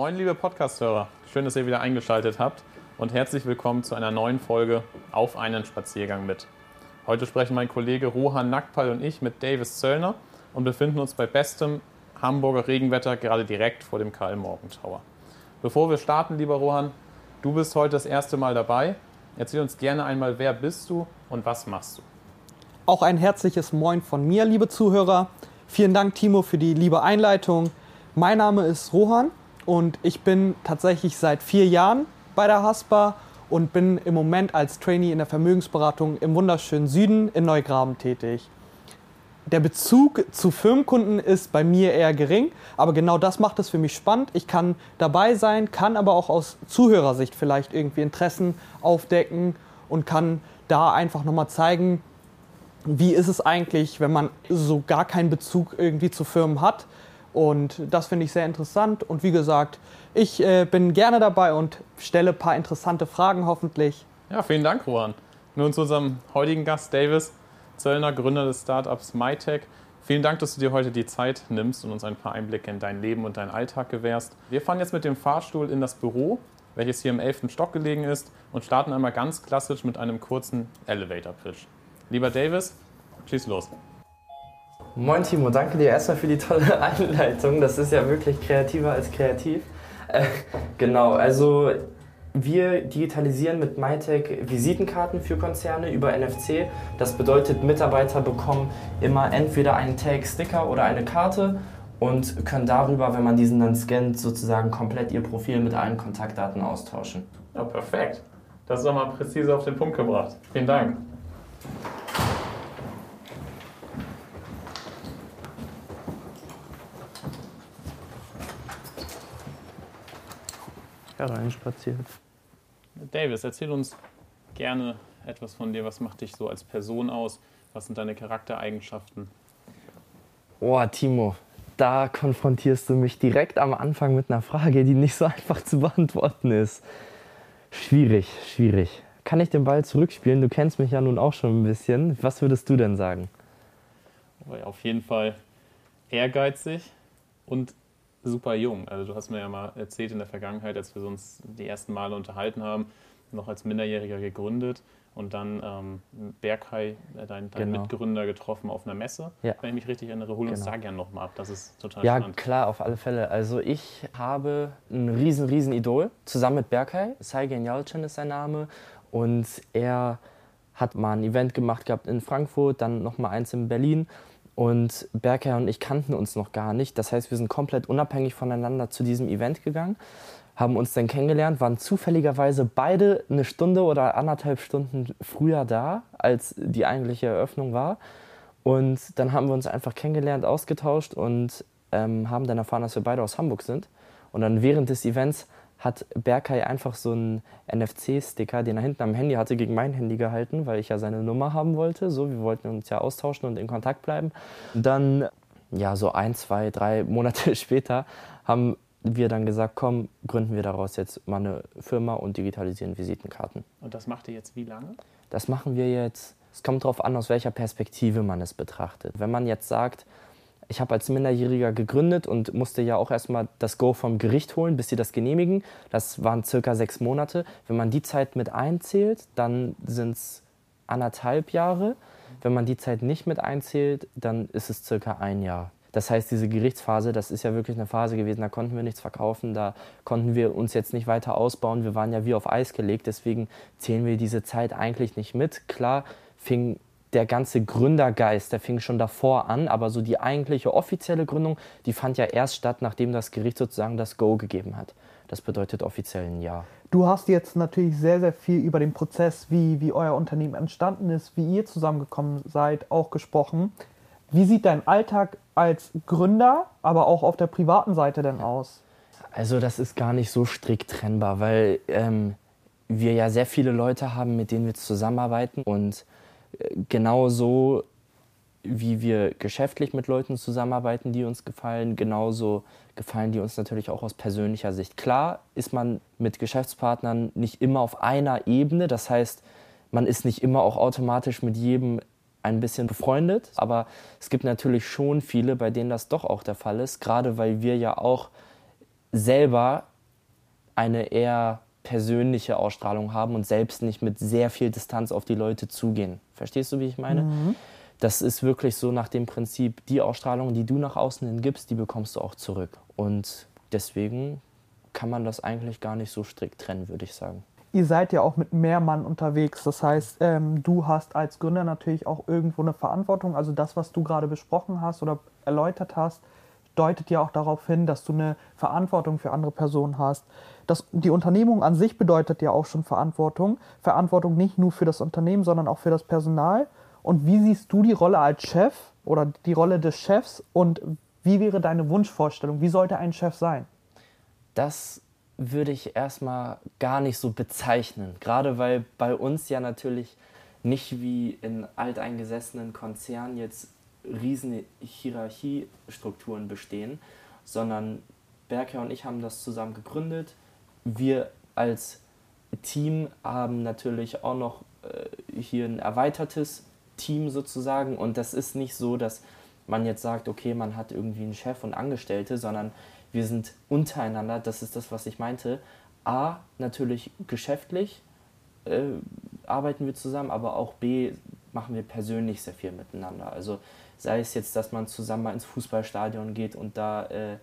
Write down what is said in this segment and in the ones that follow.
Moin, liebe Podcast-Hörer. Schön, dass ihr wieder eingeschaltet habt und herzlich willkommen zu einer neuen Folge Auf einen Spaziergang mit. Heute sprechen mein Kollege Rohan Nackpal und ich mit Davis Zöllner und befinden uns bei bestem Hamburger Regenwetter gerade direkt vor dem Karl Morgen Tower. Bevor wir starten, lieber Rohan, du bist heute das erste Mal dabei. Erzähl uns gerne einmal, wer bist du und was machst du? Auch ein herzliches Moin von mir, liebe Zuhörer. Vielen Dank, Timo, für die liebe Einleitung. Mein Name ist Rohan und ich bin tatsächlich seit vier Jahren bei der Haspa und bin im Moment als Trainee in der Vermögensberatung im wunderschönen Süden in Neugraben tätig. Der Bezug zu Firmenkunden ist bei mir eher gering, aber genau das macht es für mich spannend. Ich kann dabei sein, kann aber auch aus Zuhörersicht vielleicht irgendwie Interessen aufdecken und kann da einfach nochmal zeigen, wie ist es eigentlich, wenn man so gar keinen Bezug irgendwie zu Firmen hat. Und das finde ich sehr interessant. Und wie gesagt, ich äh, bin gerne dabei und stelle ein paar interessante Fragen hoffentlich. Ja, vielen Dank, Juan. Nun zu unserem heutigen Gast, Davis Zöllner, Gründer des Startups MyTech. Vielen Dank, dass du dir heute die Zeit nimmst und uns ein paar Einblicke in dein Leben und deinen Alltag gewährst. Wir fahren jetzt mit dem Fahrstuhl in das Büro, welches hier im 11. Stock gelegen ist, und starten einmal ganz klassisch mit einem kurzen Elevator-Pitch. Lieber Davis, schieß los. Moin Timo, danke dir erstmal für die tolle Einleitung. Das ist ja wirklich kreativer als kreativ. Äh, genau, also wir digitalisieren mit MyTech Visitenkarten für Konzerne über NFC. Das bedeutet, Mitarbeiter bekommen immer entweder einen Tag, Sticker oder eine Karte und können darüber, wenn man diesen dann scannt, sozusagen komplett ihr Profil mit allen Kontaktdaten austauschen. Ja, perfekt. Das ist nochmal präzise auf den Punkt gebracht. Vielen Dank. Hereinspaziert. Davis, erzähl uns gerne etwas von dir. Was macht dich so als Person aus? Was sind deine Charaktereigenschaften? Oh, Timo, da konfrontierst du mich direkt am Anfang mit einer Frage, die nicht so einfach zu beantworten ist. Schwierig, schwierig. Kann ich den Ball zurückspielen? Du kennst mich ja nun auch schon ein bisschen. Was würdest du denn sagen? Auf jeden Fall ehrgeizig und super jung. Also du hast mir ja mal erzählt in der Vergangenheit, als wir uns die ersten Male unterhalten haben, noch als Minderjähriger gegründet und dann ähm, Berghai, äh, dein, dein genau. Mitgründer, getroffen auf einer Messe. Ja. Wenn ich mich richtig erinnere, hol uns genau. da gerne nochmal ab. Das ist total ja, spannend. Ja, klar, auf alle Fälle. Also ich habe ein riesen, riesen Idol zusammen mit Berghai. Saigen Yalcin ist sein Name. Und er hat mal ein Event gemacht gehabt in Frankfurt, dann nochmal eins in Berlin. Und Berker und ich kannten uns noch gar nicht. Das heißt, wir sind komplett unabhängig voneinander zu diesem Event gegangen, haben uns dann kennengelernt, waren zufälligerweise beide eine Stunde oder anderthalb Stunden früher da, als die eigentliche Eröffnung war. Und dann haben wir uns einfach kennengelernt, ausgetauscht und ähm, haben dann erfahren, dass wir beide aus Hamburg sind. Und dann während des Events hat Berkay einfach so einen NFC-Sticker, den er hinten am Handy hatte, gegen mein Handy gehalten, weil ich ja seine Nummer haben wollte. So, wir wollten uns ja austauschen und in Kontakt bleiben. Dann, ja, so ein, zwei, drei Monate später haben wir dann gesagt, komm, gründen wir daraus jetzt mal eine Firma und digitalisieren Visitenkarten. Und das macht ihr jetzt wie lange? Das machen wir jetzt, es kommt darauf an, aus welcher Perspektive man es betrachtet. Wenn man jetzt sagt, ich habe als Minderjähriger gegründet und musste ja auch erstmal das Go vom Gericht holen, bis sie das genehmigen. Das waren circa sechs Monate. Wenn man die Zeit mit einzählt, dann sind es anderthalb Jahre. Wenn man die Zeit nicht mit einzählt, dann ist es circa ein Jahr. Das heißt, diese Gerichtsphase, das ist ja wirklich eine Phase gewesen, da konnten wir nichts verkaufen, da konnten wir uns jetzt nicht weiter ausbauen, wir waren ja wie auf Eis gelegt, deswegen zählen wir diese Zeit eigentlich nicht mit. Klar fing der ganze Gründergeist, der fing schon davor an, aber so die eigentliche offizielle Gründung, die fand ja erst statt, nachdem das Gericht sozusagen das Go gegeben hat. Das bedeutet offiziell ein Ja. Du hast jetzt natürlich sehr, sehr viel über den Prozess, wie, wie euer Unternehmen entstanden ist, wie ihr zusammengekommen seid, auch gesprochen. Wie sieht dein Alltag als Gründer, aber auch auf der privaten Seite denn aus? Also das ist gar nicht so strikt trennbar, weil ähm, wir ja sehr viele Leute haben, mit denen wir zusammenarbeiten und genauso wie wir geschäftlich mit Leuten zusammenarbeiten, die uns gefallen, genauso gefallen die uns natürlich auch aus persönlicher Sicht. Klar ist man mit Geschäftspartnern nicht immer auf einer Ebene, das heißt, man ist nicht immer auch automatisch mit jedem ein bisschen befreundet, aber es gibt natürlich schon viele, bei denen das doch auch der Fall ist, gerade weil wir ja auch selber eine eher persönliche Ausstrahlung haben und selbst nicht mit sehr viel Distanz auf die Leute zugehen. Verstehst du, wie ich meine? Mhm. Das ist wirklich so nach dem Prinzip, die Ausstrahlung, die du nach außen hin gibst, die bekommst du auch zurück. Und deswegen kann man das eigentlich gar nicht so strikt trennen, würde ich sagen. Ihr seid ja auch mit mehr Mann unterwegs. Das heißt, ähm, du hast als Gründer natürlich auch irgendwo eine Verantwortung. Also das, was du gerade besprochen hast oder erläutert hast, deutet ja auch darauf hin, dass du eine Verantwortung für andere Personen hast. Das, die Unternehmung an sich bedeutet ja auch schon Verantwortung. Verantwortung nicht nur für das Unternehmen, sondern auch für das Personal. Und wie siehst du die Rolle als Chef oder die Rolle des Chefs und wie wäre deine Wunschvorstellung? Wie sollte ein Chef sein? Das würde ich erstmal gar nicht so bezeichnen. Gerade weil bei uns ja natürlich nicht wie in alteingesessenen Konzernen jetzt riesen Hierarchiestrukturen bestehen, sondern Berker und ich haben das zusammen gegründet. Wir als Team haben natürlich auch noch äh, hier ein erweitertes Team sozusagen und das ist nicht so, dass man jetzt sagt, okay, man hat irgendwie einen Chef und Angestellte, sondern wir sind untereinander, das ist das, was ich meinte. A, natürlich geschäftlich äh, arbeiten wir zusammen, aber auch B, machen wir persönlich sehr viel miteinander. Also sei es jetzt, dass man zusammen mal ins Fußballstadion geht und da äh,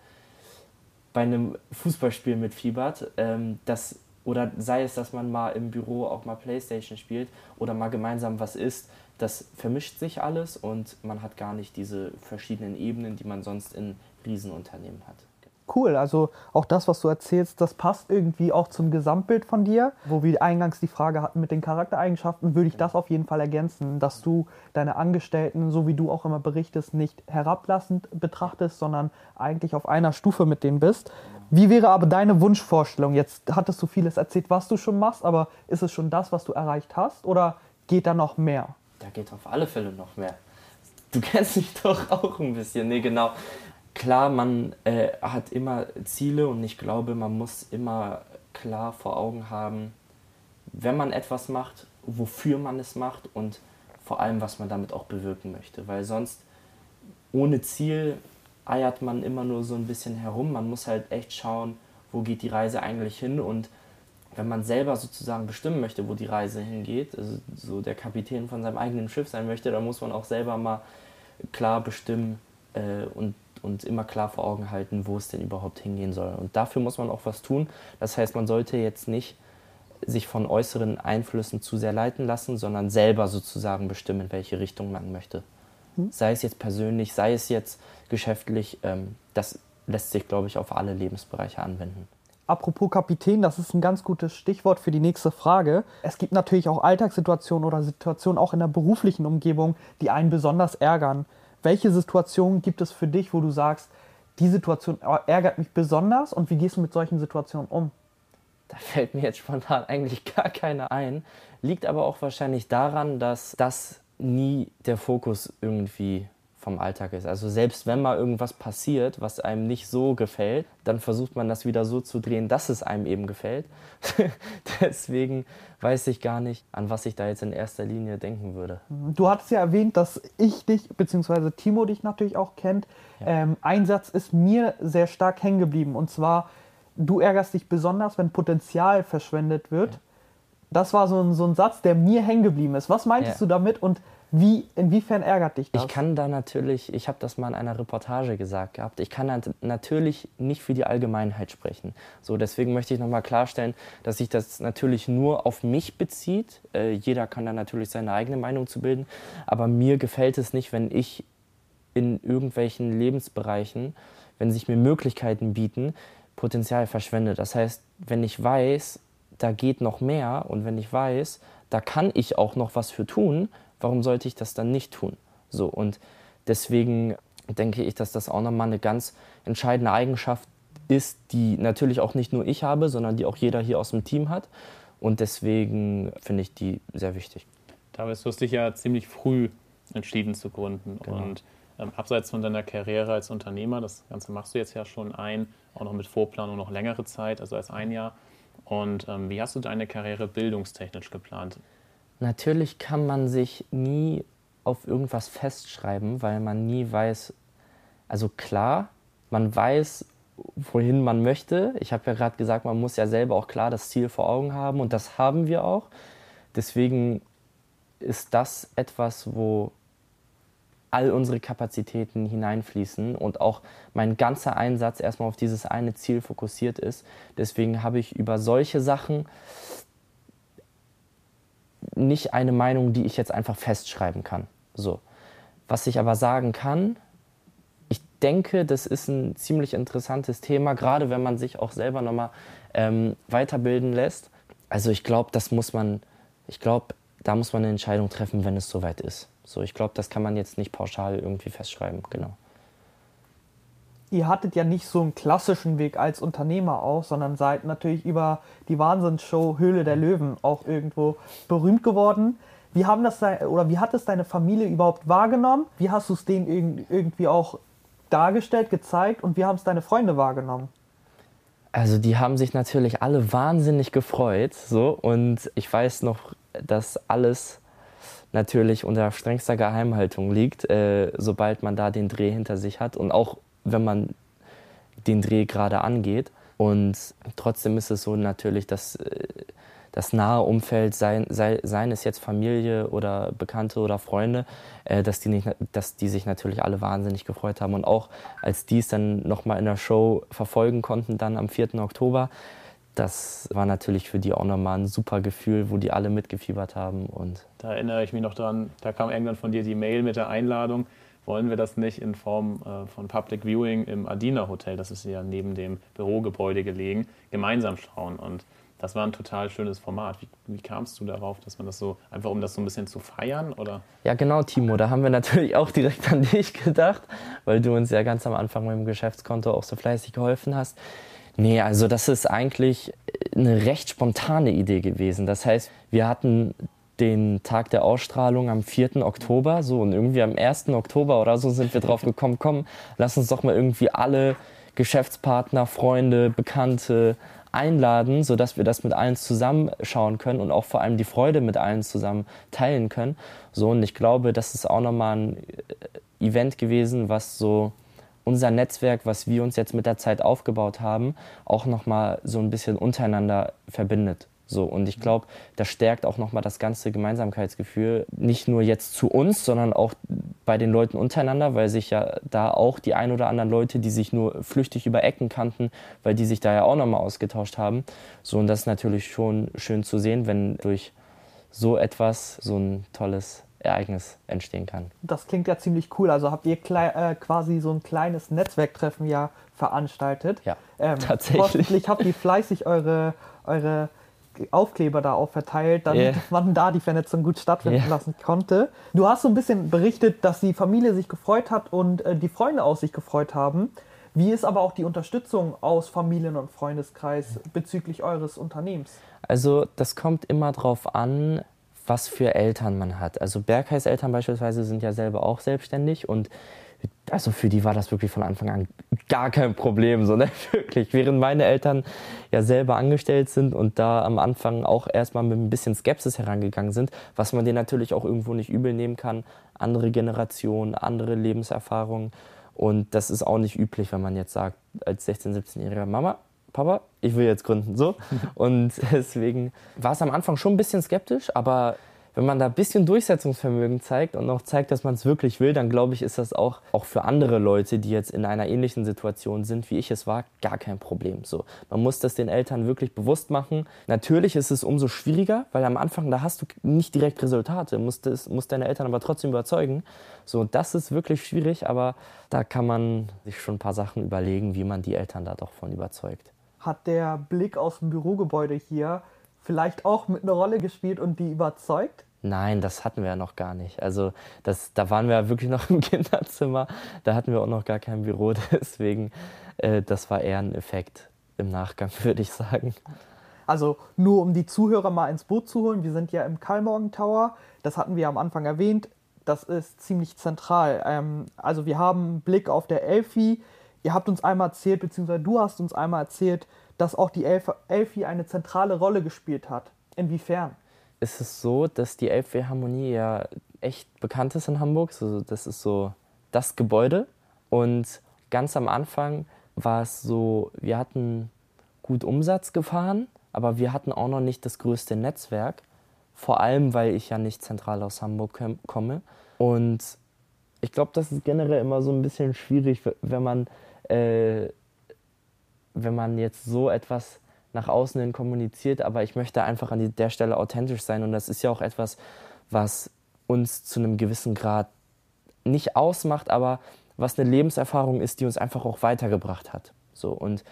bei einem Fußballspiel mitfiebert, ähm, das, oder sei es, dass man mal im Büro auch mal Playstation spielt oder mal gemeinsam was isst, das vermischt sich alles und man hat gar nicht diese verschiedenen Ebenen, die man sonst in Riesenunternehmen hat cool. Also auch das, was du erzählst, das passt irgendwie auch zum Gesamtbild von dir. Wo wir eingangs die Frage hatten mit den Charaktereigenschaften, würde ich das auf jeden Fall ergänzen, dass du deine Angestellten, so wie du auch immer berichtest, nicht herablassend betrachtest, sondern eigentlich auf einer Stufe mit denen bist. Wie wäre aber deine Wunschvorstellung? Jetzt hattest du vieles erzählt, was du schon machst, aber ist es schon das, was du erreicht hast oder geht da noch mehr? Da geht auf alle Fälle noch mehr. Du kennst mich doch auch ein bisschen. Nee, genau klar, man äh, hat immer Ziele und ich glaube, man muss immer klar vor Augen haben, wenn man etwas macht, wofür man es macht und vor allem, was man damit auch bewirken möchte. Weil sonst ohne Ziel eiert man immer nur so ein bisschen herum. Man muss halt echt schauen, wo geht die Reise eigentlich hin und wenn man selber sozusagen bestimmen möchte, wo die Reise hingeht, also so der Kapitän von seinem eigenen Schiff sein möchte, dann muss man auch selber mal klar bestimmen äh, und und immer klar vor Augen halten, wo es denn überhaupt hingehen soll. Und dafür muss man auch was tun. Das heißt, man sollte jetzt nicht sich von äußeren Einflüssen zu sehr leiten lassen, sondern selber sozusagen bestimmen, in welche Richtung man möchte. Hm. Sei es jetzt persönlich, sei es jetzt geschäftlich, ähm, das lässt sich, glaube ich, auf alle Lebensbereiche anwenden. Apropos Kapitän, das ist ein ganz gutes Stichwort für die nächste Frage. Es gibt natürlich auch Alltagssituationen oder Situationen auch in der beruflichen Umgebung, die einen besonders ärgern. Welche Situationen gibt es für dich, wo du sagst, die Situation ärgert mich besonders und wie gehst du mit solchen Situationen um? Da fällt mir jetzt spontan eigentlich gar keine ein. Liegt aber auch wahrscheinlich daran, dass das nie der Fokus irgendwie vom Alltag ist. Also selbst wenn mal irgendwas passiert, was einem nicht so gefällt, dann versucht man das wieder so zu drehen, dass es einem eben gefällt. Deswegen weiß ich gar nicht, an was ich da jetzt in erster Linie denken würde. Du hattest ja erwähnt, dass ich dich, beziehungsweise Timo dich natürlich auch kennt. Ja. Ähm, ein Satz ist mir sehr stark hängen geblieben und zwar, du ärgerst dich besonders, wenn Potenzial verschwendet wird. Ja. Das war so ein, so ein Satz, der mir hängen geblieben ist. Was meintest ja. du damit und wie, inwiefern ärgert dich das? Ich kann da natürlich, ich habe das mal in einer Reportage gesagt gehabt, ich kann natürlich nicht für die Allgemeinheit sprechen. So, deswegen möchte ich nochmal klarstellen, dass sich das natürlich nur auf mich bezieht. Äh, jeder kann da natürlich seine eigene Meinung zu bilden, aber mir gefällt es nicht, wenn ich in irgendwelchen Lebensbereichen, wenn sich mir Möglichkeiten bieten, Potenzial verschwende. Das heißt, wenn ich weiß, da geht noch mehr und wenn ich weiß, da kann ich auch noch was für tun, warum sollte ich das dann nicht tun? So, und deswegen denke ich, dass das auch nochmal eine ganz entscheidende Eigenschaft ist, die natürlich auch nicht nur ich habe, sondern die auch jeder hier aus dem Team hat. Und deswegen finde ich die sehr wichtig. Du hast dich ja ziemlich früh entschieden zu gründen. Genau. Und ähm, abseits von deiner Karriere als Unternehmer, das Ganze machst du jetzt ja schon ein, auch noch mit Vorplanung noch längere Zeit, also als ein Jahr. Und ähm, wie hast du deine Karriere bildungstechnisch geplant? Natürlich kann man sich nie auf irgendwas festschreiben, weil man nie weiß, also klar, man weiß, wohin man möchte. Ich habe ja gerade gesagt, man muss ja selber auch klar das Ziel vor Augen haben und das haben wir auch. Deswegen ist das etwas, wo all unsere Kapazitäten hineinfließen und auch mein ganzer Einsatz erstmal auf dieses eine Ziel fokussiert ist. Deswegen habe ich über solche Sachen nicht eine Meinung, die ich jetzt einfach festschreiben kann. So. Was ich aber sagen kann, ich denke, das ist ein ziemlich interessantes Thema, gerade wenn man sich auch selber nochmal ähm, weiterbilden lässt. Also ich glaube, das muss man, ich glaube, da muss man eine Entscheidung treffen, wenn es soweit ist. So, ich glaube, das kann man jetzt nicht pauschal irgendwie festschreiben, genau. Ihr hattet ja nicht so einen klassischen Weg als Unternehmer auch, sondern seid natürlich über die Wahnsinnsshow Höhle der Löwen auch irgendwo berühmt geworden. Wie haben das oder wie hat es deine Familie überhaupt wahrgenommen? Wie hast du es denen irgendwie auch dargestellt, gezeigt und wie haben es deine Freunde wahrgenommen? Also die haben sich natürlich alle wahnsinnig gefreut, so und ich weiß noch, dass alles natürlich unter strengster Geheimhaltung liegt, äh, sobald man da den Dreh hinter sich hat und auch wenn man den Dreh gerade angeht. Und trotzdem ist es so natürlich, dass äh, das nahe Umfeld, sei, sei, seien es jetzt Familie oder Bekannte oder Freunde, äh, dass, die nicht, dass die sich natürlich alle wahnsinnig gefreut haben. Und auch als die es dann nochmal in der Show verfolgen konnten, dann am 4. Oktober, das war natürlich für die auch nochmal ein super Gefühl, wo die alle mitgefiebert haben. Und da erinnere ich mich noch dran, da kam irgendwann von dir die Mail mit der Einladung. Wollen wir das nicht in Form äh, von Public Viewing im Adina Hotel, das ist ja neben dem Bürogebäude gelegen, gemeinsam schauen? Und das war ein total schönes Format. Wie, wie, kamst du darauf, dass man das so, einfach um das so ein bisschen zu feiern? Oder? Ja, genau, Timo. Da haben wir natürlich auch direkt an dich gedacht, weil du uns ja ganz am Anfang mit dem Geschäftskonto auch so fleißig geholfen hast. Nee, also das ist eigentlich eine recht spontane Idee gewesen. Das heißt, wir hatten den Tag der Ausstrahlung am 4. Oktober, so und irgendwie am 1. Oktober oder so sind wir drauf gekommen, komm, lass uns doch mal irgendwie alle Geschäftspartner, Freunde, Bekannte einladen, sodass wir das mit allen zusammenschauen können und auch vor allem die Freude mit allen zusammen teilen können. So und ich glaube, das ist auch nochmal ein Event gewesen, was so unser Netzwerk, was wir uns jetzt mit der Zeit aufgebaut haben, auch nochmal so ein bisschen untereinander verbindet. So, und ich glaube, das stärkt auch nochmal das ganze Gemeinsamkeitsgefühl, nicht nur jetzt zu uns, sondern auch bei den Leuten untereinander, weil sich ja da auch die ein oder anderen Leute, die sich nur flüchtig über Ecken kannten, weil die sich da ja auch nochmal ausgetauscht haben. So, und das ist natürlich schon schön zu sehen, wenn durch so etwas so ein tolles Ereignis entstehen kann. Das klingt ja ziemlich cool. Also habt ihr äh, quasi so ein kleines Netzwerktreffen ja veranstaltet. Ja, ähm, tatsächlich. Hoffentlich habt ihr fleißig eure, eure Aufkleber da auch verteilt, damit yeah. man da die Vernetzung gut stattfinden yeah. lassen konnte. Du hast so ein bisschen berichtet, dass die Familie sich gefreut hat und äh, die Freunde aus sich gefreut haben. Wie ist aber auch die Unterstützung aus Familien- und Freundeskreis bezüglich eures Unternehmens? Also das kommt immer darauf an, was für Eltern man hat. Also Bergheiß Eltern beispielsweise sind ja selber auch selbstständig und also für die war das wirklich von Anfang an gar kein Problem, so ne? wirklich. Während meine Eltern ja selber angestellt sind und da am Anfang auch erstmal mit ein bisschen Skepsis herangegangen sind, was man denen natürlich auch irgendwo nicht übel nehmen kann. Andere Generationen, andere Lebenserfahrungen. Und das ist auch nicht üblich, wenn man jetzt sagt, als 16-, 17-jähriger Mama, Papa, ich will jetzt gründen. So. Und deswegen war es am Anfang schon ein bisschen skeptisch, aber wenn man da ein bisschen Durchsetzungsvermögen zeigt und auch zeigt, dass man es wirklich will, dann glaube ich, ist das auch, auch für andere Leute, die jetzt in einer ähnlichen Situation sind, wie ich es war, gar kein Problem. So, man muss das den Eltern wirklich bewusst machen. Natürlich ist es umso schwieriger, weil am Anfang, da hast du nicht direkt Resultate, musst, das, musst deine Eltern aber trotzdem überzeugen. So, das ist wirklich schwierig, aber da kann man sich schon ein paar Sachen überlegen, wie man die Eltern da doch von überzeugt hat der Blick aus dem Bürogebäude hier vielleicht auch mit einer Rolle gespielt und die überzeugt? Nein, das hatten wir ja noch gar nicht. Also das, da waren wir ja wirklich noch im Kinderzimmer. Da hatten wir auch noch gar kein Büro. Deswegen, äh, das war eher ein Effekt im Nachgang, würde ich sagen. Also nur um die Zuhörer mal ins Boot zu holen. Wir sind ja im Karlmorgen Tower. Das hatten wir am Anfang erwähnt. Das ist ziemlich zentral. Ähm, also wir haben einen Blick auf der Elfi ihr habt uns einmal erzählt, beziehungsweise du hast uns einmal erzählt, dass auch die Elf Elfi eine zentrale Rolle gespielt hat. Inwiefern? Es ist so, dass die Elfweh Harmonie ja echt bekannt ist in Hamburg. Also das ist so das Gebäude. Und ganz am Anfang war es so, wir hatten gut Umsatz gefahren, aber wir hatten auch noch nicht das größte Netzwerk. Vor allem, weil ich ja nicht zentral aus Hamburg komme. Und ich glaube, das ist generell immer so ein bisschen schwierig, wenn man, äh, wenn man jetzt so etwas nach außen hin kommuniziert. Aber ich möchte einfach an der Stelle authentisch sein. Und das ist ja auch etwas, was uns zu einem gewissen Grad nicht ausmacht, aber was eine Lebenserfahrung ist, die uns einfach auch weitergebracht hat. So und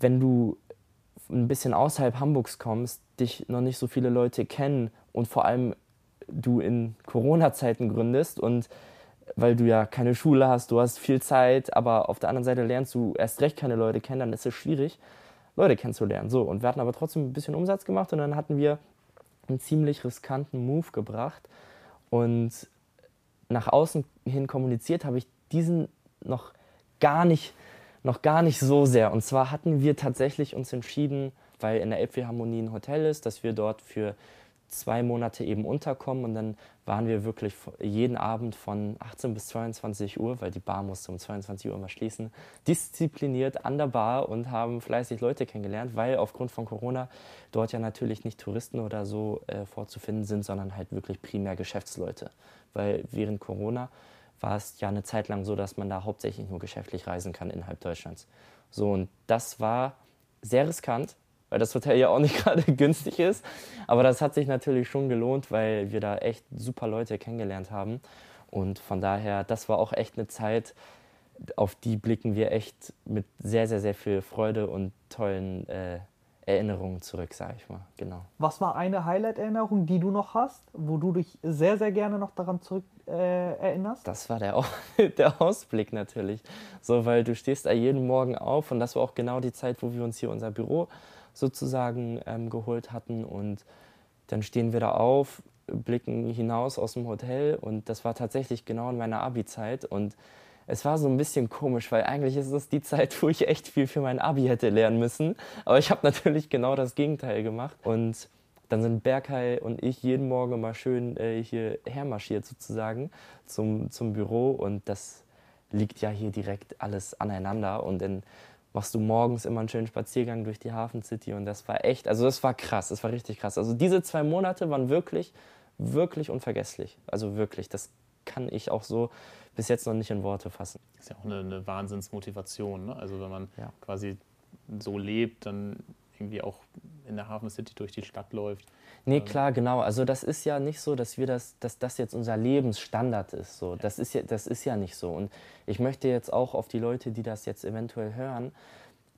wenn du ein bisschen außerhalb Hamburgs kommst, dich noch nicht so viele Leute kennen und vor allem du in Corona-Zeiten gründest und weil du ja keine Schule hast, du hast viel Zeit, aber auf der anderen Seite lernst du erst recht keine Leute kennen, dann ist es schwierig, Leute kennenzulernen. So, und wir hatten aber trotzdem ein bisschen Umsatz gemacht und dann hatten wir einen ziemlich riskanten Move gebracht und nach außen hin kommuniziert habe ich diesen noch gar nicht noch gar nicht so sehr. Und zwar hatten wir tatsächlich uns entschieden, weil in der Elbphilharmonie ein Hotel ist, dass wir dort für zwei Monate eben unterkommen und dann waren wir wirklich jeden Abend von 18 bis 22 Uhr, weil die Bar musste um 22 Uhr immer schließen, diszipliniert an der Bar und haben fleißig Leute kennengelernt, weil aufgrund von Corona dort ja natürlich nicht Touristen oder so äh, vorzufinden sind, sondern halt wirklich primär Geschäftsleute. Weil während Corona war es ja eine Zeit lang so, dass man da hauptsächlich nur geschäftlich reisen kann innerhalb Deutschlands. So, und das war sehr riskant, weil das Hotel ja auch nicht gerade günstig ist. Aber das hat sich natürlich schon gelohnt, weil wir da echt super Leute kennengelernt haben. Und von daher, das war auch echt eine Zeit, auf die blicken wir echt mit sehr, sehr, sehr viel Freude und tollen äh, Erinnerungen zurück, sage ich mal. Genau. Was war eine Highlight-Erinnerung, die du noch hast, wo du dich sehr, sehr gerne noch daran zurück äh, erinnerst? Das war der, der Ausblick natürlich. So, weil du stehst da jeden Morgen auf und das war auch genau die Zeit, wo wir uns hier unser Büro sozusagen ähm, geholt hatten und dann stehen wir da auf, blicken hinaus aus dem Hotel und das war tatsächlich genau in meiner Abi-Zeit und es war so ein bisschen komisch, weil eigentlich ist es die Zeit, wo ich echt viel für mein Abi hätte lernen müssen. Aber ich habe natürlich genau das Gegenteil gemacht. Und dann sind Berkay und ich jeden Morgen mal schön äh, hier hermarschiert sozusagen zum, zum Büro. Und das liegt ja hier direkt alles aneinander. Und dann machst du morgens immer einen schönen Spaziergang durch die Hafen City. Und das war echt, also das war krass, das war richtig krass. Also diese zwei Monate waren wirklich, wirklich unvergesslich. Also wirklich, das kann ich auch so bis jetzt noch nicht in Worte fassen. Das ist ja auch eine, eine Wahnsinnsmotivation. Ne? Also wenn man ja. quasi so lebt, dann irgendwie auch in der Hafen City durch die Stadt läuft. Nee, ähm. klar, genau. Also das ist ja nicht so, dass wir das, dass das jetzt unser Lebensstandard ist. So. Das, ist ja, das ist ja nicht so. Und ich möchte jetzt auch auf die Leute, die das jetzt eventuell hören,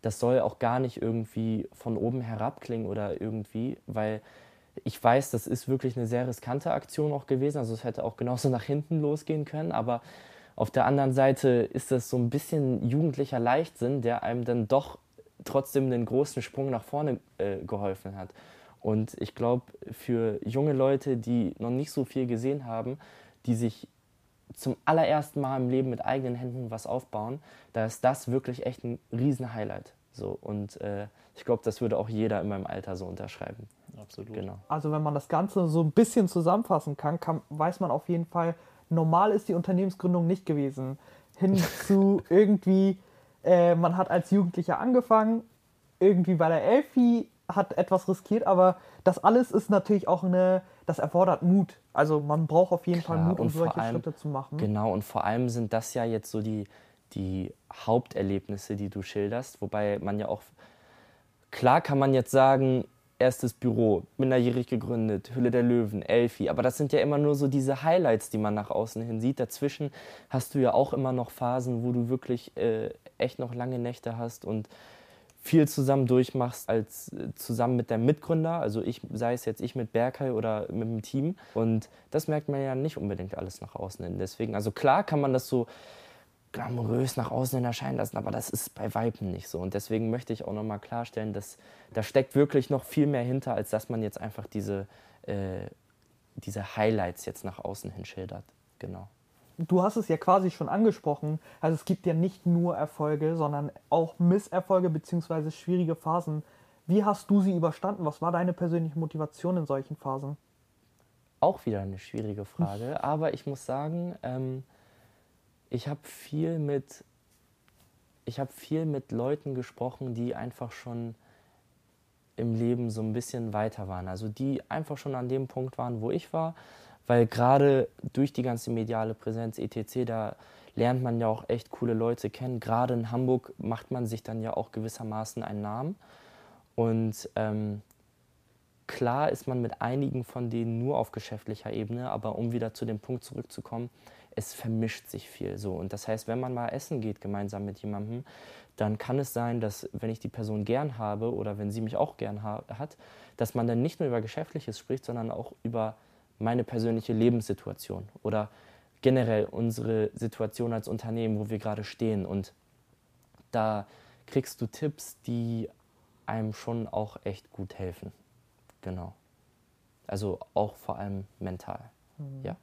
das soll auch gar nicht irgendwie von oben herab klingen oder irgendwie, weil ich weiß, das ist wirklich eine sehr riskante Aktion auch gewesen. Also es hätte auch genauso nach hinten losgehen können. Aber auf der anderen Seite ist das so ein bisschen jugendlicher Leichtsinn, der einem dann doch trotzdem den großen Sprung nach vorne äh, geholfen hat. Und ich glaube, für junge Leute, die noch nicht so viel gesehen haben, die sich zum allerersten Mal im Leben mit eigenen Händen was aufbauen, da ist das wirklich echt ein Riesen-Highlight. So, und äh, ich glaube, das würde auch jeder in meinem Alter so unterschreiben. Absolut. Genau. Also wenn man das Ganze so ein bisschen zusammenfassen kann, kann weiß man auf jeden Fall, normal ist die Unternehmensgründung nicht gewesen. Hin zu irgendwie, äh, man hat als Jugendlicher angefangen, irgendwie bei der Elfi, hat etwas riskiert, aber das alles ist natürlich auch eine, das erfordert Mut. Also man braucht auf jeden Klar, Fall Mut, um solche allem, Schritte zu machen. Genau, und vor allem sind das ja jetzt so die, die Haupterlebnisse, die du schilderst, wobei man ja auch, klar kann man jetzt sagen, erstes Büro, minderjährig gegründet, Hülle der Löwen, Elfi. Aber das sind ja immer nur so diese Highlights, die man nach außen hin sieht. Dazwischen hast du ja auch immer noch Phasen, wo du wirklich äh, echt noch lange Nächte hast und viel zusammen durchmachst als äh, zusammen mit deinem Mitgründer, also ich, sei es jetzt ich mit Berkay oder mit dem Team. Und das merkt man ja nicht unbedingt alles nach außen hin. Deswegen, also klar kann man das so glamourös nach außen hin erscheinen lassen, aber das ist bei Weiben nicht so. Und deswegen möchte ich auch nochmal klarstellen, dass da steckt wirklich noch viel mehr hinter, als dass man jetzt einfach diese, äh, diese Highlights jetzt nach außen hin schildert. Genau. Du hast es ja quasi schon angesprochen. Also es gibt ja nicht nur Erfolge, sondern auch Misserfolge bzw. schwierige Phasen. Wie hast du sie überstanden? Was war deine persönliche Motivation in solchen Phasen? Auch wieder eine schwierige Frage, aber ich muss sagen, ähm, ich habe viel mit ich habe viel mit Leuten gesprochen, die einfach schon im Leben so ein bisschen weiter waren. Also die einfach schon an dem Punkt waren, wo ich war. Weil gerade durch die ganze mediale Präsenz etc., da lernt man ja auch echt coole Leute kennen. Gerade in Hamburg macht man sich dann ja auch gewissermaßen einen Namen. Und ähm, klar ist man mit einigen von denen nur auf geschäftlicher Ebene, aber um wieder zu dem Punkt zurückzukommen, es vermischt sich viel so. Und das heißt, wenn man mal essen geht gemeinsam mit jemandem, dann kann es sein, dass wenn ich die Person gern habe oder wenn sie mich auch gern ha hat, dass man dann nicht nur über Geschäftliches spricht, sondern auch über meine persönliche Lebenssituation oder generell unsere Situation als Unternehmen, wo wir gerade stehen. Und da kriegst du Tipps, die einem schon auch echt gut helfen. Genau. Also auch vor allem mental. Mhm. Ja.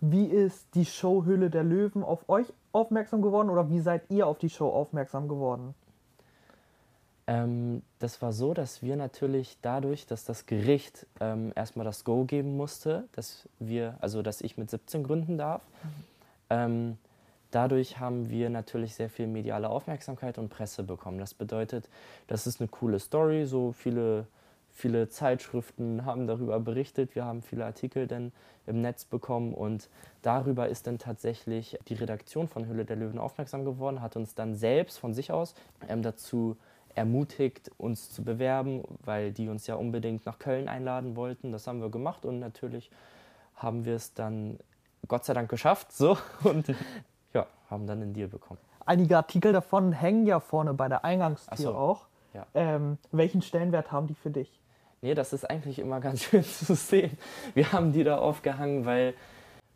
Wie ist die Show Höhle der Löwen auf euch aufmerksam geworden oder wie seid ihr auf die Show aufmerksam geworden? Ähm, das war so, dass wir natürlich dadurch, dass das Gericht ähm, erstmal das Go geben musste, dass wir, also dass ich mit 17 gründen darf, mhm. ähm, dadurch haben wir natürlich sehr viel mediale Aufmerksamkeit und Presse bekommen. Das bedeutet, das ist eine coole Story, so viele Viele Zeitschriften haben darüber berichtet, wir haben viele Artikel dann im Netz bekommen und darüber ist dann tatsächlich die Redaktion von Hülle der Löwen aufmerksam geworden, hat uns dann selbst von sich aus ähm, dazu ermutigt, uns zu bewerben, weil die uns ja unbedingt nach Köln einladen wollten. Das haben wir gemacht und natürlich haben wir es dann Gott sei Dank geschafft so und ja, haben dann einen Deal bekommen. Einige Artikel davon hängen ja vorne bei der Eingangstür so. auch. Ja. Ähm, welchen Stellenwert haben die für dich? Nee, das ist eigentlich immer ganz schön zu sehen. Wir haben die da aufgehangen, weil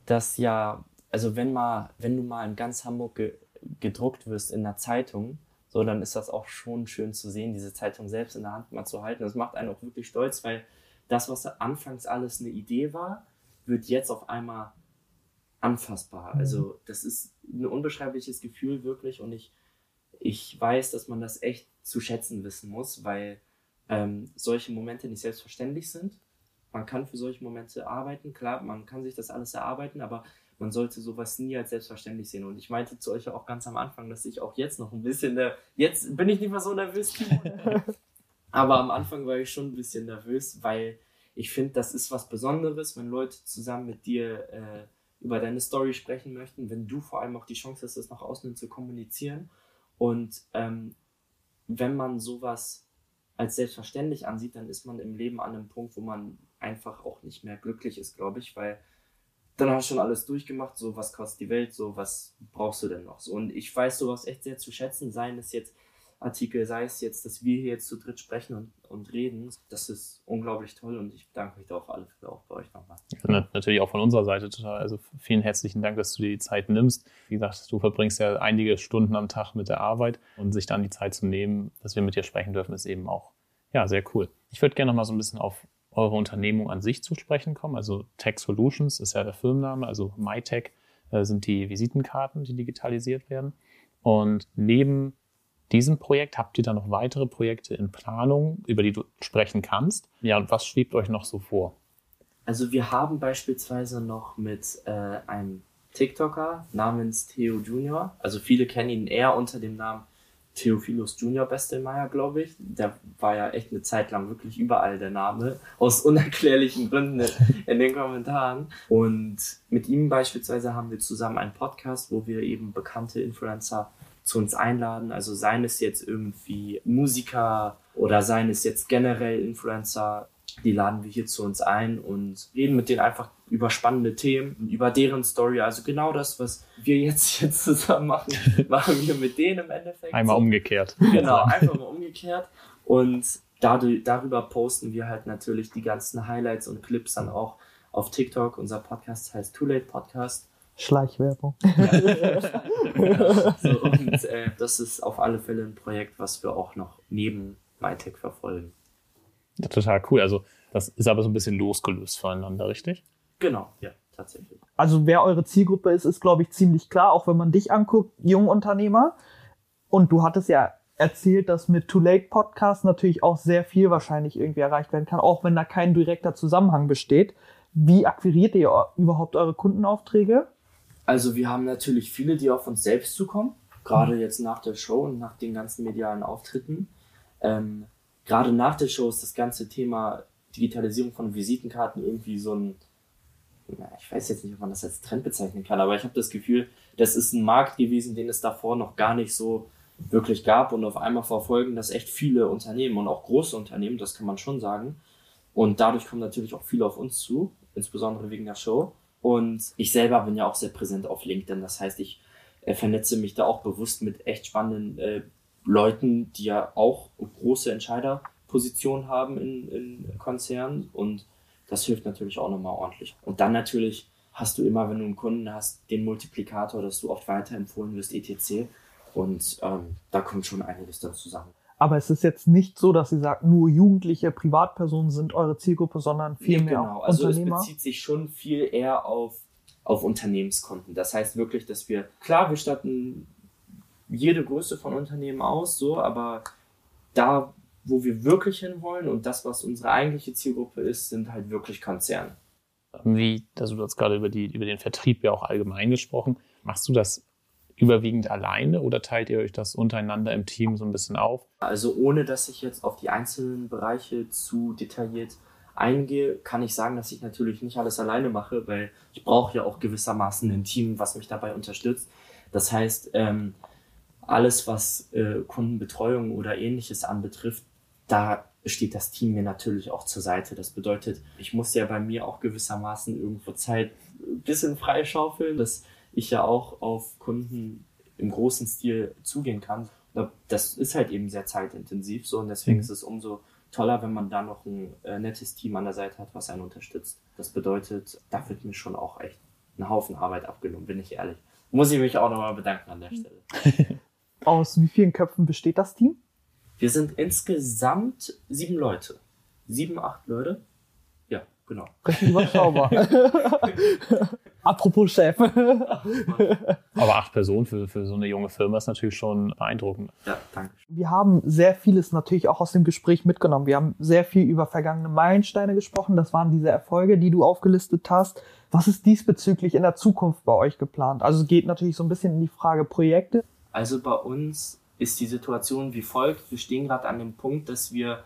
das ja, also wenn mal, wenn du mal in ganz Hamburg ge gedruckt wirst in einer Zeitung, so, dann ist das auch schon schön zu sehen, diese Zeitung selbst in der Hand mal zu halten. Das macht einen auch wirklich stolz, weil das, was anfangs alles eine Idee war, wird jetzt auf einmal anfassbar. Mhm. Also das ist ein unbeschreibliches Gefühl wirklich und ich, ich weiß, dass man das echt zu schätzen wissen muss, weil ähm, solche Momente nicht selbstverständlich sind. Man kann für solche Momente arbeiten, klar, man kann sich das alles erarbeiten, aber man sollte sowas nie als selbstverständlich sehen. Und ich meinte zu euch auch ganz am Anfang, dass ich auch jetzt noch ein bisschen, der, jetzt bin ich nicht mehr so nervös, aber am Anfang war ich schon ein bisschen nervös, weil ich finde, das ist was Besonderes, wenn Leute zusammen mit dir äh, über deine Story sprechen möchten, wenn du vor allem auch die Chance hast, das nach außen zu kommunizieren. Und ähm, wenn man sowas als selbstverständlich ansieht, dann ist man im Leben an einem Punkt, wo man einfach auch nicht mehr glücklich ist, glaube ich, weil dann hast du schon alles durchgemacht, so was kostet die Welt, so was brauchst du denn noch? So, und ich weiß sowas echt sehr zu schätzen, seien es jetzt Artikel, sei es jetzt, dass wir hier jetzt zu dritt sprechen und, und reden. Das ist unglaublich toll und ich bedanke mich da auf alle Fälle auch bei euch nochmal. Ja, natürlich auch von unserer Seite total. Also vielen herzlichen Dank, dass du dir die Zeit nimmst. Wie gesagt, du verbringst ja einige Stunden am Tag mit der Arbeit und sich dann die Zeit zu nehmen, dass wir mit dir sprechen dürfen, ist eben auch ja, sehr cool. Ich würde gerne noch mal so ein bisschen auf eure Unternehmung an sich zu sprechen kommen. Also Tech Solutions ist ja der Firmenname, also MyTech äh, sind die Visitenkarten, die digitalisiert werden. Und neben diesem Projekt habt ihr dann noch weitere Projekte in Planung, über die du sprechen kannst. Ja, und was schwebt euch noch so vor? Also wir haben beispielsweise noch mit äh, einem TikToker namens Theo Junior, also viele kennen ihn eher unter dem Namen Theophilus Junior Bestelmeier, glaube ich. Der war ja echt eine Zeit lang wirklich überall der Name, aus unerklärlichen Gründen in den Kommentaren. Und mit ihm beispielsweise haben wir zusammen einen Podcast, wo wir eben bekannte Influencer zu uns einladen. Also seien es jetzt irgendwie Musiker oder seien es jetzt generell Influencer, die laden wir hier zu uns ein und reden mit denen einfach über spannende Themen, über deren Story. Also genau das, was wir jetzt hier zusammen machen, machen wir mit denen im Endeffekt. Einmal umgekehrt. Genau, einfach mal umgekehrt. Und dadurch, darüber posten wir halt natürlich die ganzen Highlights und Clips dann auch auf TikTok. Unser Podcast heißt Too Late Podcast. Schleichwerbung. so, und äh, das ist auf alle Fälle ein Projekt, was wir auch noch neben MyTech verfolgen. Ja, total cool. Also das ist aber so ein bisschen losgelöst voneinander, richtig? Genau, ja, tatsächlich. Also wer eure Zielgruppe ist, ist, glaube ich, ziemlich klar, auch wenn man dich anguckt, Jungunternehmer. Und du hattest ja erzählt, dass mit Too Late Podcast natürlich auch sehr viel wahrscheinlich irgendwie erreicht werden kann, auch wenn da kein direkter Zusammenhang besteht. Wie akquiriert ihr überhaupt eure Kundenaufträge? Also wir haben natürlich viele, die auf uns selbst zukommen. gerade jetzt nach der Show und nach den ganzen medialen Auftritten. Ähm, gerade nach der Show ist das ganze Thema Digitalisierung von Visitenkarten irgendwie so ein, na, ich weiß jetzt nicht, ob man das als Trend bezeichnen kann, aber ich habe das Gefühl, das ist ein Markt gewesen, den es davor noch gar nicht so wirklich gab und auf einmal verfolgen das echt viele Unternehmen und auch große Unternehmen, das kann man schon sagen. Und dadurch kommen natürlich auch viele auf uns zu, insbesondere wegen der Show. Und ich selber bin ja auch sehr präsent auf LinkedIn. Das heißt, ich äh, vernetze mich da auch bewusst mit echt spannenden äh, Leuten, die ja auch große Entscheiderpositionen haben in, in Konzernen. Und das hilft natürlich auch nochmal ordentlich. Und dann natürlich hast du immer, wenn du einen Kunden hast, den Multiplikator, dass du oft weiterempfohlen wirst, etc. Und ähm, da kommt schon einiges dann zusammen. Aber es ist jetzt nicht so, dass Sie sagt, nur Jugendliche, Privatpersonen sind eure Zielgruppe, sondern viel nee, mehr genau. Also Unternehmer. es bezieht sich schon viel eher auf, auf Unternehmenskonten. Das heißt wirklich, dass wir, klar, wir statten jede Größe von Unternehmen aus, so, aber da, wo wir wirklich hinwollen und das, was unsere eigentliche Zielgruppe ist, sind halt wirklich Konzerne. Wie, also du hast gerade über, die, über den Vertrieb ja auch allgemein gesprochen. Machst du das überwiegend alleine oder teilt ihr euch das untereinander im Team so ein bisschen auf? Also ohne dass ich jetzt auf die einzelnen Bereiche zu detailliert eingehe, kann ich sagen, dass ich natürlich nicht alles alleine mache, weil ich brauche ja auch gewissermaßen ein Team, was mich dabei unterstützt. Das heißt, ähm, alles, was äh, Kundenbetreuung oder ähnliches anbetrifft, da steht das Team mir natürlich auch zur Seite. Das bedeutet, ich muss ja bei mir auch gewissermaßen irgendwo Zeit ein bisschen freischaufeln. Das ich ja auch auf Kunden im großen Stil zugehen kann. Das ist halt eben sehr zeitintensiv so und deswegen mhm. ist es umso toller, wenn man da noch ein äh, nettes Team an der Seite hat, was einen unterstützt. Das bedeutet, da wird mir schon auch echt ein Haufen Arbeit abgenommen, bin ich ehrlich. Muss ich mich auch nochmal bedanken an der mhm. Stelle. Aus wie vielen Köpfen besteht das Team? Wir sind insgesamt sieben Leute. Sieben, acht Leute. Ja, genau. Recht überschaubar. Apropos Chef. Aber acht Personen für, für so eine junge Firma ist natürlich schon beeindruckend. Ja, danke. Wir haben sehr vieles natürlich auch aus dem Gespräch mitgenommen. Wir haben sehr viel über vergangene Meilensteine gesprochen. Das waren diese Erfolge, die du aufgelistet hast. Was ist diesbezüglich in der Zukunft bei euch geplant? Also es geht natürlich so ein bisschen in die Frage Projekte. Also bei uns ist die Situation wie folgt. Wir stehen gerade an dem Punkt, dass wir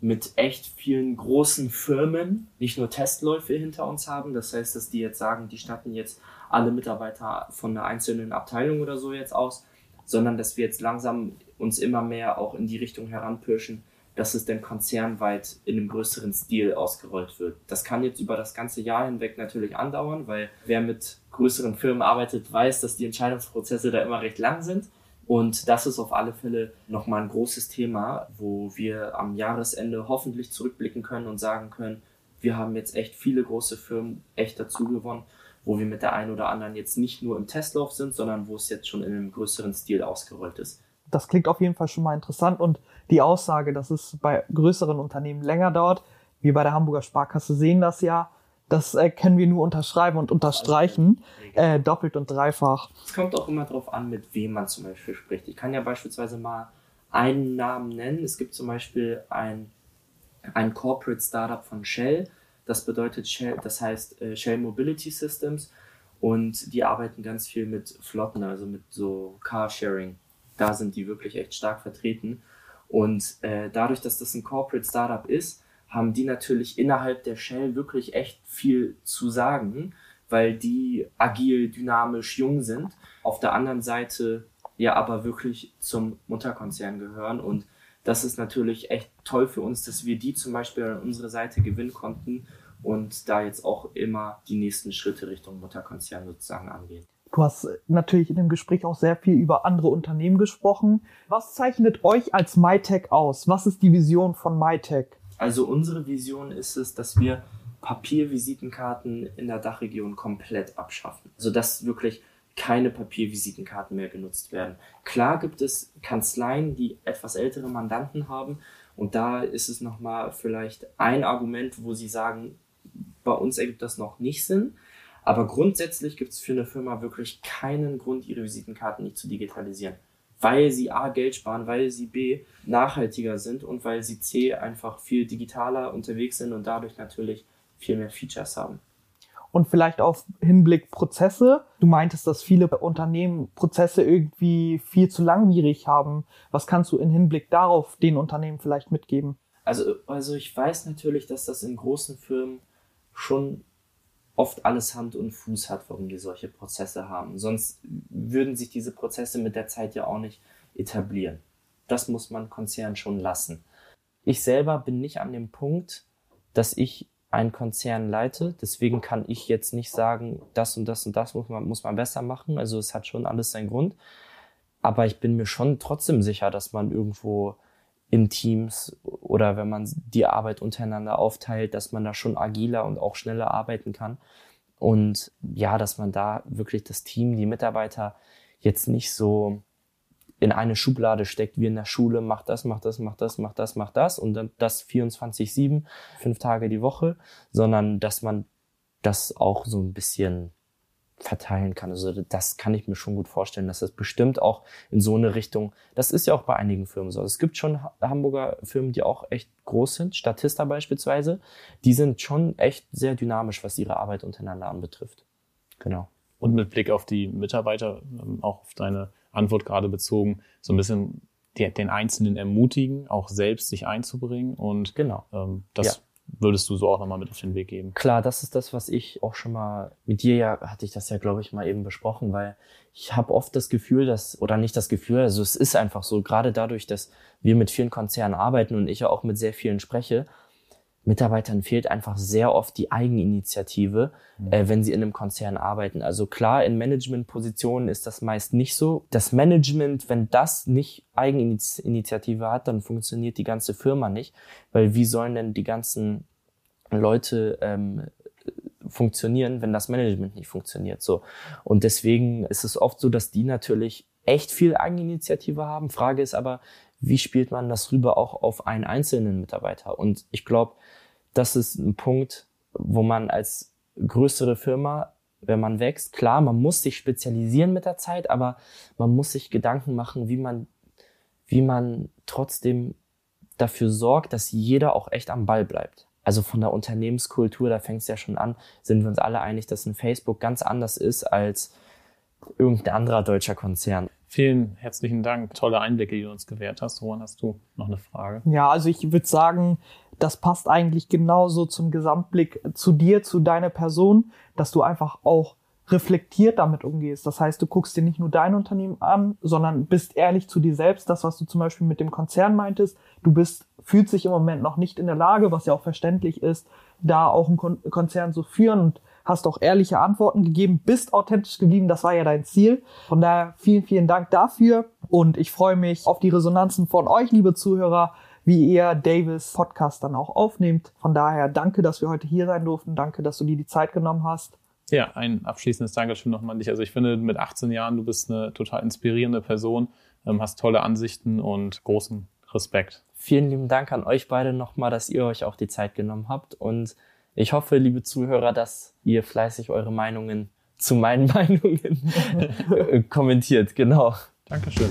mit echt vielen großen Firmen nicht nur Testläufe hinter uns haben. Das heißt, dass die jetzt sagen, die statten jetzt alle Mitarbeiter von einer einzelnen Abteilung oder so jetzt aus, sondern dass wir jetzt langsam uns immer mehr auch in die Richtung heranpirschen, dass es denn konzernweit in einem größeren Stil ausgerollt wird. Das kann jetzt über das ganze Jahr hinweg natürlich andauern, weil wer mit größeren Firmen arbeitet, weiß, dass die Entscheidungsprozesse da immer recht lang sind. Und das ist auf alle Fälle nochmal ein großes Thema, wo wir am Jahresende hoffentlich zurückblicken können und sagen können, wir haben jetzt echt viele große Firmen echt dazu gewonnen, wo wir mit der einen oder anderen jetzt nicht nur im Testlauf sind, sondern wo es jetzt schon in einem größeren Stil ausgerollt ist. Das klingt auf jeden Fall schon mal interessant und die Aussage, dass es bei größeren Unternehmen länger dauert, wie bei der Hamburger Sparkasse sehen das ja, das äh, können wir nur unterschreiben und unterstreichen, äh, doppelt und dreifach. Es kommt auch immer darauf an, mit wem man zum Beispiel spricht. Ich kann ja beispielsweise mal einen Namen nennen. Es gibt zum Beispiel ein, ein Corporate Startup von Shell. Das bedeutet Shell, das heißt äh, Shell Mobility Systems und die arbeiten ganz viel mit Flotten, also mit so Carsharing. Da sind die wirklich echt stark vertreten. Und äh, dadurch, dass das ein Corporate Startup ist, haben die natürlich innerhalb der Shell wirklich echt viel zu sagen, weil die agil, dynamisch, jung sind. Auf der anderen Seite ja aber wirklich zum Mutterkonzern gehören und das ist natürlich echt toll für uns, dass wir die zum Beispiel an unsere Seite gewinnen konnten und da jetzt auch immer die nächsten Schritte Richtung Mutterkonzern sozusagen angehen. Du hast natürlich in dem Gespräch auch sehr viel über andere Unternehmen gesprochen. Was zeichnet euch als MyTech aus? Was ist die Vision von MyTech? Also unsere Vision ist es, dass wir Papiervisitenkarten in der Dachregion komplett abschaffen. Also dass wirklich keine Papiervisitenkarten mehr genutzt werden. Klar gibt es Kanzleien, die etwas ältere Mandanten haben und da ist es nochmal vielleicht ein Argument, wo sie sagen, bei uns ergibt das noch nicht Sinn. Aber grundsätzlich gibt es für eine Firma wirklich keinen Grund, ihre Visitenkarten nicht zu digitalisieren weil sie A Geld sparen, weil sie B nachhaltiger sind und weil sie C einfach viel digitaler unterwegs sind und dadurch natürlich viel mehr Features haben. und vielleicht auf Hinblick Prozesse. Du meintest, dass viele Unternehmen Prozesse irgendwie viel zu langwierig haben. Was kannst du in Hinblick darauf den Unternehmen vielleicht mitgeben? Also, also ich weiß natürlich, dass das in großen Firmen schon oft alles Hand und Fuß hat, warum die solche Prozesse haben. Sonst würden sich diese Prozesse mit der Zeit ja auch nicht etablieren. Das muss man Konzern schon lassen. Ich selber bin nicht an dem Punkt, dass ich einen Konzern leite. Deswegen kann ich jetzt nicht sagen, das und das und das muss man, muss man besser machen. Also es hat schon alles seinen Grund. Aber ich bin mir schon trotzdem sicher, dass man irgendwo in Teams oder wenn man die Arbeit untereinander aufteilt, dass man da schon agiler und auch schneller arbeiten kann. Und ja, dass man da wirklich das Team, die Mitarbeiter jetzt nicht so in eine Schublade steckt, wie in der Schule, macht das, macht das, macht das, macht das, macht das. Und dann das 24-7, fünf Tage die Woche, sondern dass man das auch so ein bisschen verteilen kann. Also das kann ich mir schon gut vorstellen, dass das bestimmt auch in so eine Richtung, das ist ja auch bei einigen Firmen so. Es gibt schon Hamburger Firmen, die auch echt groß sind, Statista beispielsweise, die sind schon echt sehr dynamisch, was ihre Arbeit untereinander anbetrifft. Genau. Und mit Blick auf die Mitarbeiter, ähm, auch auf deine Antwort gerade bezogen, so ein bisschen den Einzelnen ermutigen, auch selbst sich einzubringen und genau. ähm, das ja. Würdest du so auch nochmal mit auf den Weg geben. Klar, das ist das, was ich auch schon mal mit dir ja hatte ich das ja glaube ich mal eben besprochen, weil ich habe oft das Gefühl, dass oder nicht das Gefühl, also es ist einfach so, gerade dadurch, dass wir mit vielen Konzernen arbeiten und ich ja auch mit sehr vielen spreche, Mitarbeitern fehlt einfach sehr oft die Eigeninitiative, mhm. äh, wenn sie in einem Konzern arbeiten. Also klar, in Managementpositionen ist das meist nicht so. Das Management, wenn das nicht Eigeninitiative hat, dann funktioniert die ganze Firma nicht, weil wie sollen denn die ganzen Leute ähm, funktionieren, wenn das Management nicht funktioniert? So und deswegen ist es oft so, dass die natürlich echt viel Eigeninitiative haben. Frage ist aber, wie spielt man das rüber auch auf einen einzelnen Mitarbeiter? Und ich glaube, das ist ein Punkt, wo man als größere Firma, wenn man wächst, klar, man muss sich spezialisieren mit der Zeit, aber man muss sich Gedanken machen, wie man, wie man trotzdem dafür sorgt, dass jeder auch echt am Ball bleibt. Also von der Unternehmenskultur, da fängt es ja schon an, sind wir uns alle einig, dass ein Facebook ganz anders ist als irgendein anderer deutscher Konzern. Vielen herzlichen Dank. Tolle Einblicke, die du uns gewährt hast. Rohan, hast du noch eine Frage? Ja, also ich würde sagen, das passt eigentlich genauso zum Gesamtblick zu dir, zu deiner Person, dass du einfach auch reflektiert damit umgehst. Das heißt, du guckst dir nicht nur dein Unternehmen an, sondern bist ehrlich zu dir selbst. Das, was du zum Beispiel mit dem Konzern meintest, du bist, fühlt sich im Moment noch nicht in der Lage, was ja auch verständlich ist, da auch einen Konzern zu führen und hast auch ehrliche Antworten gegeben, bist authentisch geblieben, das war ja dein Ziel. Von daher vielen, vielen Dank dafür und ich freue mich auf die Resonanzen von euch, liebe Zuhörer, wie ihr Davis Podcast dann auch aufnehmt. Von daher danke, dass wir heute hier sein durften. Danke, dass du dir die Zeit genommen hast. Ja, ein abschließendes Dankeschön nochmal an dich. Also ich finde, mit 18 Jahren, du bist eine total inspirierende Person, ähm, hast tolle Ansichten und großen Respekt. Vielen lieben Dank an euch beide nochmal, dass ihr euch auch die Zeit genommen habt und ich hoffe, liebe Zuhörer, dass ihr fleißig eure Meinungen zu meinen Meinungen kommentiert. Genau. Dankeschön.